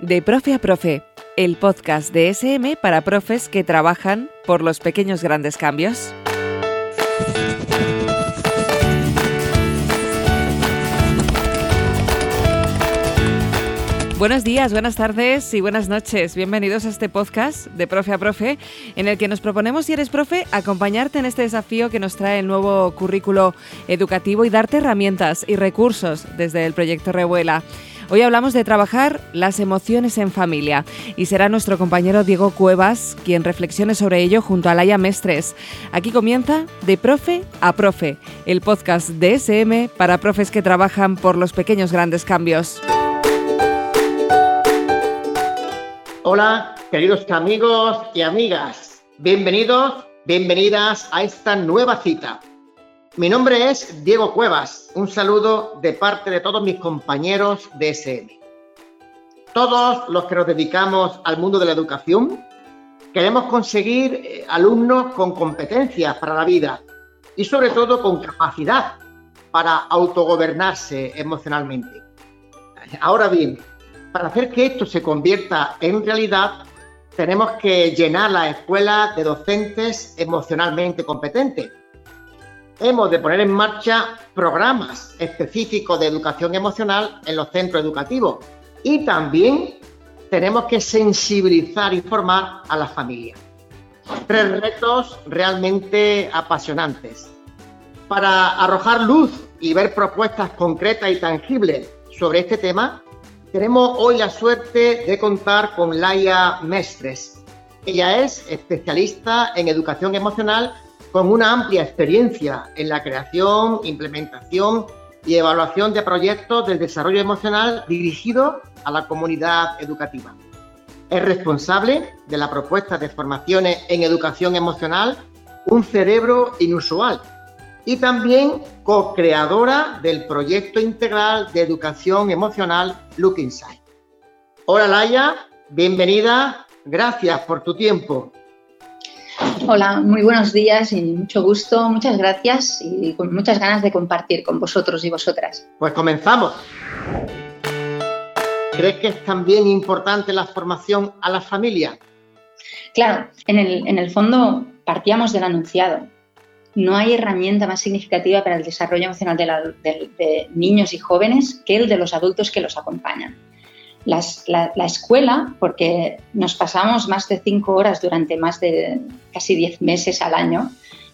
De Profe a Profe, el podcast de SM para profes que trabajan por los pequeños grandes cambios. Buenos días, buenas tardes y buenas noches. Bienvenidos a este podcast de Profe a Profe, en el que nos proponemos, si eres profe, acompañarte en este desafío que nos trae el nuevo currículo educativo y darte herramientas y recursos desde el proyecto Revuela. Hoy hablamos de trabajar las emociones en familia y será nuestro compañero Diego Cuevas quien reflexione sobre ello junto a Laia Mestres. Aquí comienza De Profe a Profe, el podcast de SM para profes que trabajan por los pequeños grandes cambios. Hola, queridos amigos y amigas. Bienvenidos, bienvenidas a esta nueva cita. Mi nombre es Diego Cuevas. Un saludo de parte de todos mis compañeros de SM. Todos los que nos dedicamos al mundo de la educación queremos conseguir eh, alumnos con competencias para la vida y sobre todo con capacidad para autogobernarse emocionalmente. Ahora bien, para hacer que esto se convierta en realidad, tenemos que llenar la escuela de docentes emocionalmente competentes. Hemos de poner en marcha programas específicos de educación emocional en los centros educativos y también tenemos que sensibilizar y formar a las familias. Tres retos realmente apasionantes. Para arrojar luz y ver propuestas concretas y tangibles sobre este tema, tenemos hoy la suerte de contar con Laia Mestres. Ella es especialista en educación emocional con una amplia experiencia en la creación, implementación y evaluación de proyectos del desarrollo emocional dirigido a la comunidad educativa. Es responsable de la propuesta de formaciones en educación emocional Un cerebro inusual, y también co-creadora del proyecto integral de educación emocional Look Inside. Hola Laia, bienvenida, gracias por tu tiempo. Hola, muy buenos días y mucho gusto, muchas gracias y con muchas ganas de compartir con vosotros y vosotras. Pues comenzamos. ¿Crees que es también importante la formación a la familia? Claro, en el, en el fondo partíamos del anunciado no hay herramienta más significativa para el desarrollo emocional de, niños y jóvenes que el de los adultos que los acompañan. La, escuela, porque nos pasamos más de cinco horas durante más de casi diez meses al año,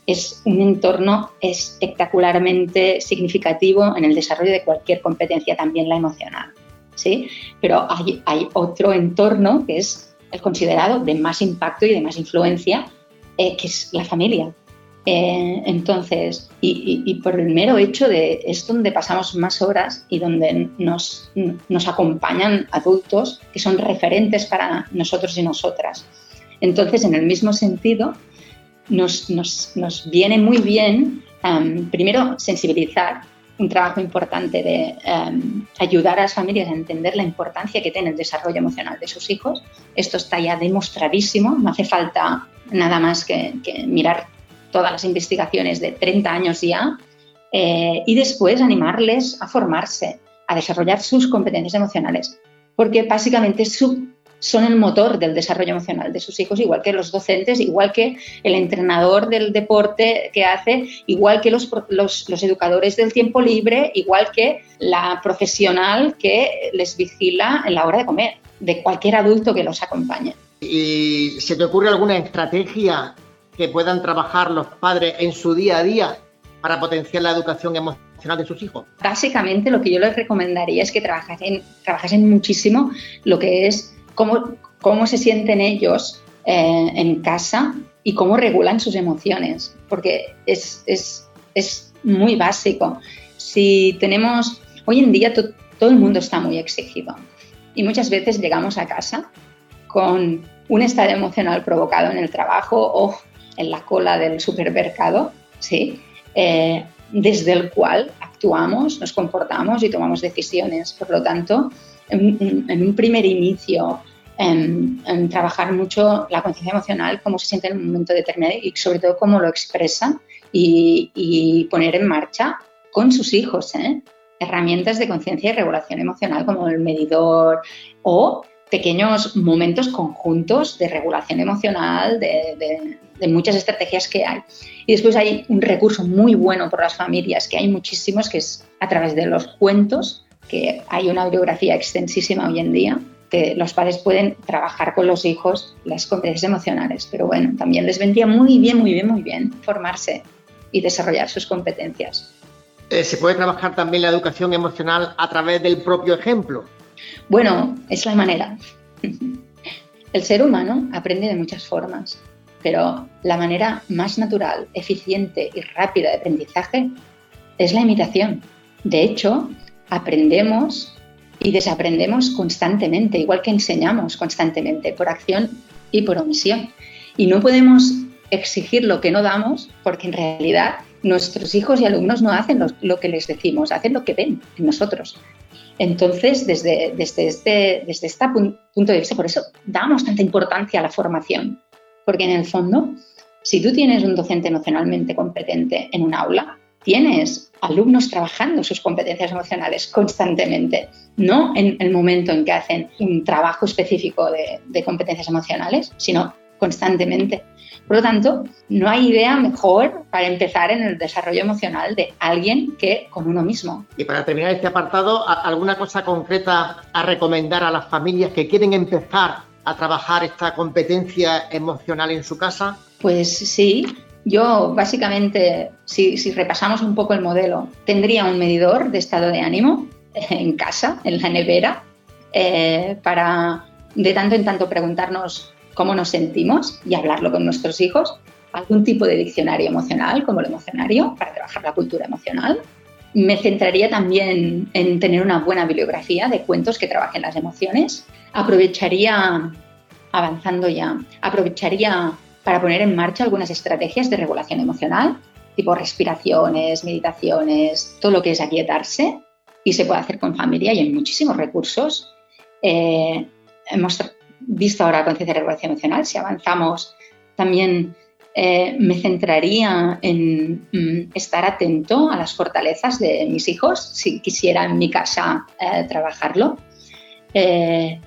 es un entorno espectacularmente significativo en el desarrollo de cualquier competencia, también la emocional. ¿sí? Pero hay, otro entorno que es el considerado de más impacto y de más influencia, eh, que es la familia. Eh, entonces, y, por el mero hecho de es donde pasamos más horas y donde nos, nos acompañan adultos que son referentes para nosotros y nosotras. Entonces, en el mismo sentido, nos, nos, nos viene muy bien, primero, sensibilizar, un trabajo importante de ayudar a las familias a entender la importancia que tiene el desarrollo emocional de sus hijos. Esto está ya demostradísimo, no hace falta nada más que, que mirar todas las investigaciones de 30 años ya, eh, y después animarles a formarse, a desarrollar sus competencias emocionales, porque básicamente son el motor del desarrollo emocional de sus hijos, igual que los docentes, igual que el entrenador del deporte que hace, igual que los, los educadores del tiempo libre, igual que la profesional que les vigila en la hora de comer, de cualquier adulto que los acompañe. ¿Y se te ocurre alguna estrategia que puedan trabajar los padres en su día a día para potenciar la educación emocional de sus hijos? Básicamente lo que yo les recomendaría es que trabajasen, trabajasen muchísimo lo que es cómo, cómo se sienten ellos eh, en casa y cómo regulan sus emociones, porque es, es, es muy básico. Si tenemos, hoy en día todo el mundo está muy exigido y muchas veces llegamos a casa con un estado emocional provocado en el trabajo o en la cola del supermercado, ¿sí? Eh, desde el cual actuamos, nos comportamos y tomamos decisiones. Por lo tanto, en, un primer inicio, en, trabajar mucho la conciencia emocional, cómo se siente en un momento determinado y sobre todo cómo lo expresan y, poner en marcha con sus hijos ¿eh? herramientas de conciencia y regulación emocional como el medidor o pequeños momentos conjuntos de regulación emocional, de, muchas estrategias que hay. Y después hay un recurso muy bueno por las familias, que hay muchísimos, que es a través de los cuentos, que hay una bibliografía extensísima hoy en día, que los padres pueden trabajar con los hijos las competencias emocionales. Pero bueno, también les vendría muy bien, muy bien, muy bien formarse y desarrollar sus competencias. Eh, ¿Se puede trabajar también la educación emocional a través del propio ejemplo? Bueno, es la manera. El ser humano aprende de muchas formas, pero la manera más natural, eficiente y rápida de aprendizaje es la imitación. De hecho, aprendemos y desaprendemos constantemente, igual que enseñamos constantemente, por acción y por omisión. Y no podemos exigir lo que no damos porque en realidad nuestros hijos y alumnos no hacen lo, que les decimos, hacen lo que ven en nosotros. Entonces, desde, este, desde este punto de vista, por eso damos tanta importancia a la formación, porque en el fondo, si tú tienes un docente emocionalmente competente en un aula, tienes alumnos trabajando sus competencias emocionales constantemente, no en el momento en que hacen un trabajo específico de, competencias emocionales, sino constantemente. Por lo tanto, no hay idea mejor para empezar en el desarrollo emocional de alguien que con uno mismo. Y para terminar este apartado, ¿alguna cosa concreta a recomendar a las familias que quieren empezar a trabajar esta competencia emocional en su casa? Pues sí, yo básicamente, si, repasamos un poco el modelo, tendría un medidor de estado de ánimo en casa, en la nevera, eh, para de tanto en tanto preguntarnos cómo nos sentimos y hablarlo con nuestros hijos, algún tipo de diccionario emocional, como el emocionario, para trabajar la cultura emocional. Me centraría también en tener una buena bibliografía de cuentos que trabajen las emociones. Aprovecharía, avanzando ya, aprovecharía para poner en marcha algunas estrategias de regulación emocional, tipo respiraciones, meditaciones, todo lo que es aquietarse, y se puede hacer con familia y hay muchísimos recursos. Eh, hemos visto ahora la conciencia de regulación emocional, si avanzamos, también eh, me centraría en mm, estar atento a las fortalezas de mis hijos, si quisiera en mi casa eh, trabajarlo, eh,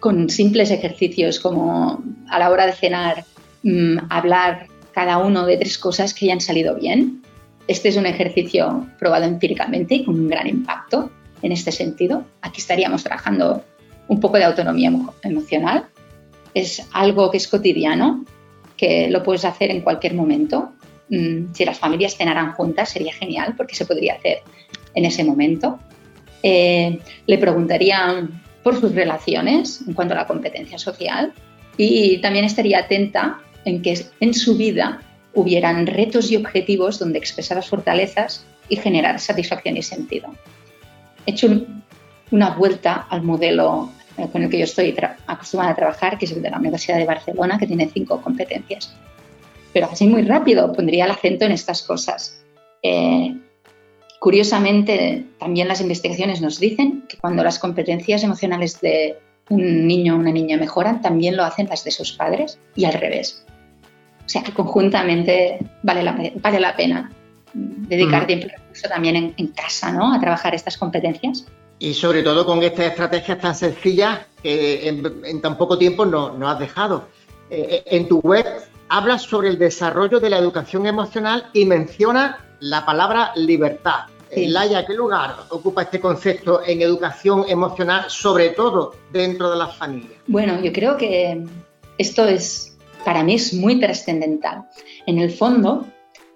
con simples ejercicios como a la hora de cenar, mm, hablar cada uno de tres cosas que hayan salido bien. Este es un ejercicio probado empíricamente y con un gran impacto en este sentido. Aquí estaríamos trabajando un poco de autonomía emocional. Es algo que es cotidiano, que lo puedes hacer en cualquier momento. Mm, si las familias cenaran juntas sería genial porque se podría hacer en ese momento. Eh, le preguntaría por sus relaciones en cuanto a la competencia social y también estaría atenta en que en su vida hubieran retos y objetivos donde expresar las fortalezas y generar satisfacción y sentido. He hecho una vuelta al modelo con el que yo estoy acostumbrada a trabajar, que es el de la Universidad de Barcelona, que tiene cinco competencias. Pero así muy rápido pondría el acento en estas cosas. Eh, curiosamente, también las investigaciones nos dicen que cuando las competencias emocionales de un niño o una niña mejoran, también lo hacen las de sus padres y al revés. O sea que conjuntamente vale la, vale la pena dedicar tiempo y recurso también en, en casa ¿no? a trabajar estas competencias y sobre todo con estas estrategias tan sencillas que en, tan poco tiempo nos no has dejado. Eh, en tu web hablas sobre el desarrollo de la educación emocional y menciona la palabra libertad. Sí. Laia, ¿qué lugar ocupa este concepto en educación emocional, sobre todo dentro de las familias? Bueno, yo creo que esto es, para mí es muy trascendental. En el fondo,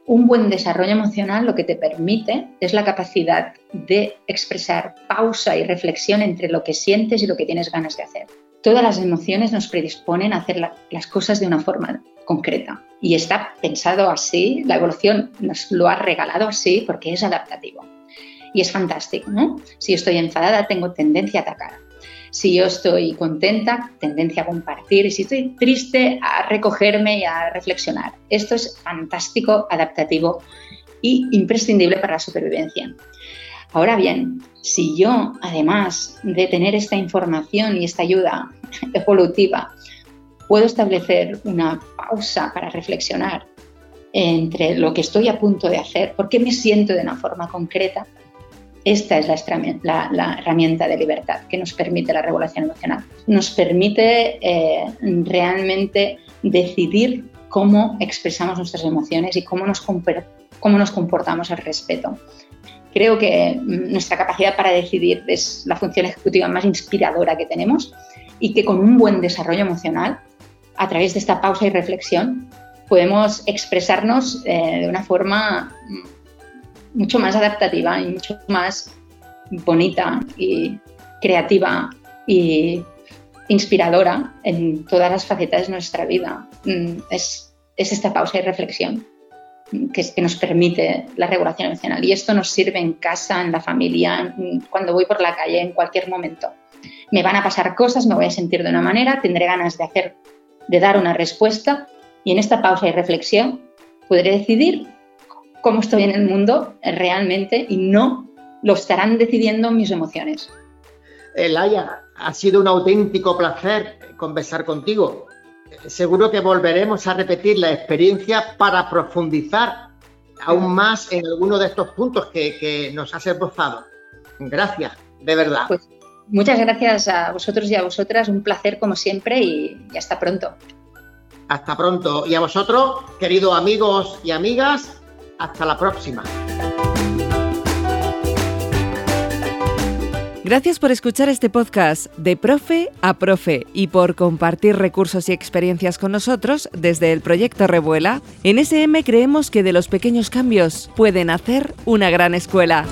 un buen desarrollo emocional lo que te permite es la capacidad de expresar pausa y reflexión entre lo que sientes y lo que tienes ganas de hacer. Todas las emociones nos predisponen a hacer las cosas de una forma concreta y está pensado así, la evolución nos lo ha regalado así porque es adaptativo. Y es fantástico, ¿no? Si estoy enfadada, tengo tendencia a atacar. Si yo estoy contenta, tendencia a compartir. Y si estoy triste, a recogerme y a reflexionar. Esto es fantástico, adaptativo y imprescindible para la supervivencia. Ahora bien, si yo, además de tener esta información y esta ayuda evolutiva, puedo establecer una pausa para reflexionar entre lo que estoy a punto de hacer, por qué me siento de una forma concreta, esta es la, herramienta de libertad que nos permite la regulación emocional. Nos permite eh, realmente decidir cómo expresamos nuestras emociones y cómo nos, comportamos al respeto. Creo que mm, nuestra capacidad para decidir es la función ejecutiva más inspiradora que tenemos y que con un buen desarrollo emocional, a través de esta pausa y reflexión, podemos expresarnos eh, de una forma mm, mucho más adaptativa y mucho más bonita y creativa y inspiradora en todas las facetas de nuestra vida. Mm, es, es esta pausa y reflexión que, que, nos permite la regulación emocional. Y esto nos sirve en casa, en la familia, cuando voy por la calle, en cualquier momento. Me van a pasar cosas, me voy a sentir de una manera, tendré ganas de hacer, de dar una respuesta y en esta pausa y reflexión podré decidir cómo estoy en el mundo realmente y no lo estarán decidiendo mis emociones. Elaya, ha sido un auténtico placer conversar contigo. Seguro que volveremos a repetir la experiencia para profundizar aún más en alguno de estos puntos que, nos has esbozado. Gracias, de verdad. Pues muchas gracias a vosotros y a vosotras. Un placer como siempre y hasta pronto. Hasta pronto. Y a vosotros, queridos amigos y amigas, hasta la próxima. Gracias por escuchar este podcast de Profe a Profe y por compartir recursos y experiencias con nosotros desde el proyecto Revuela. En SM creemos que de los pequeños cambios pueden hacer una gran escuela.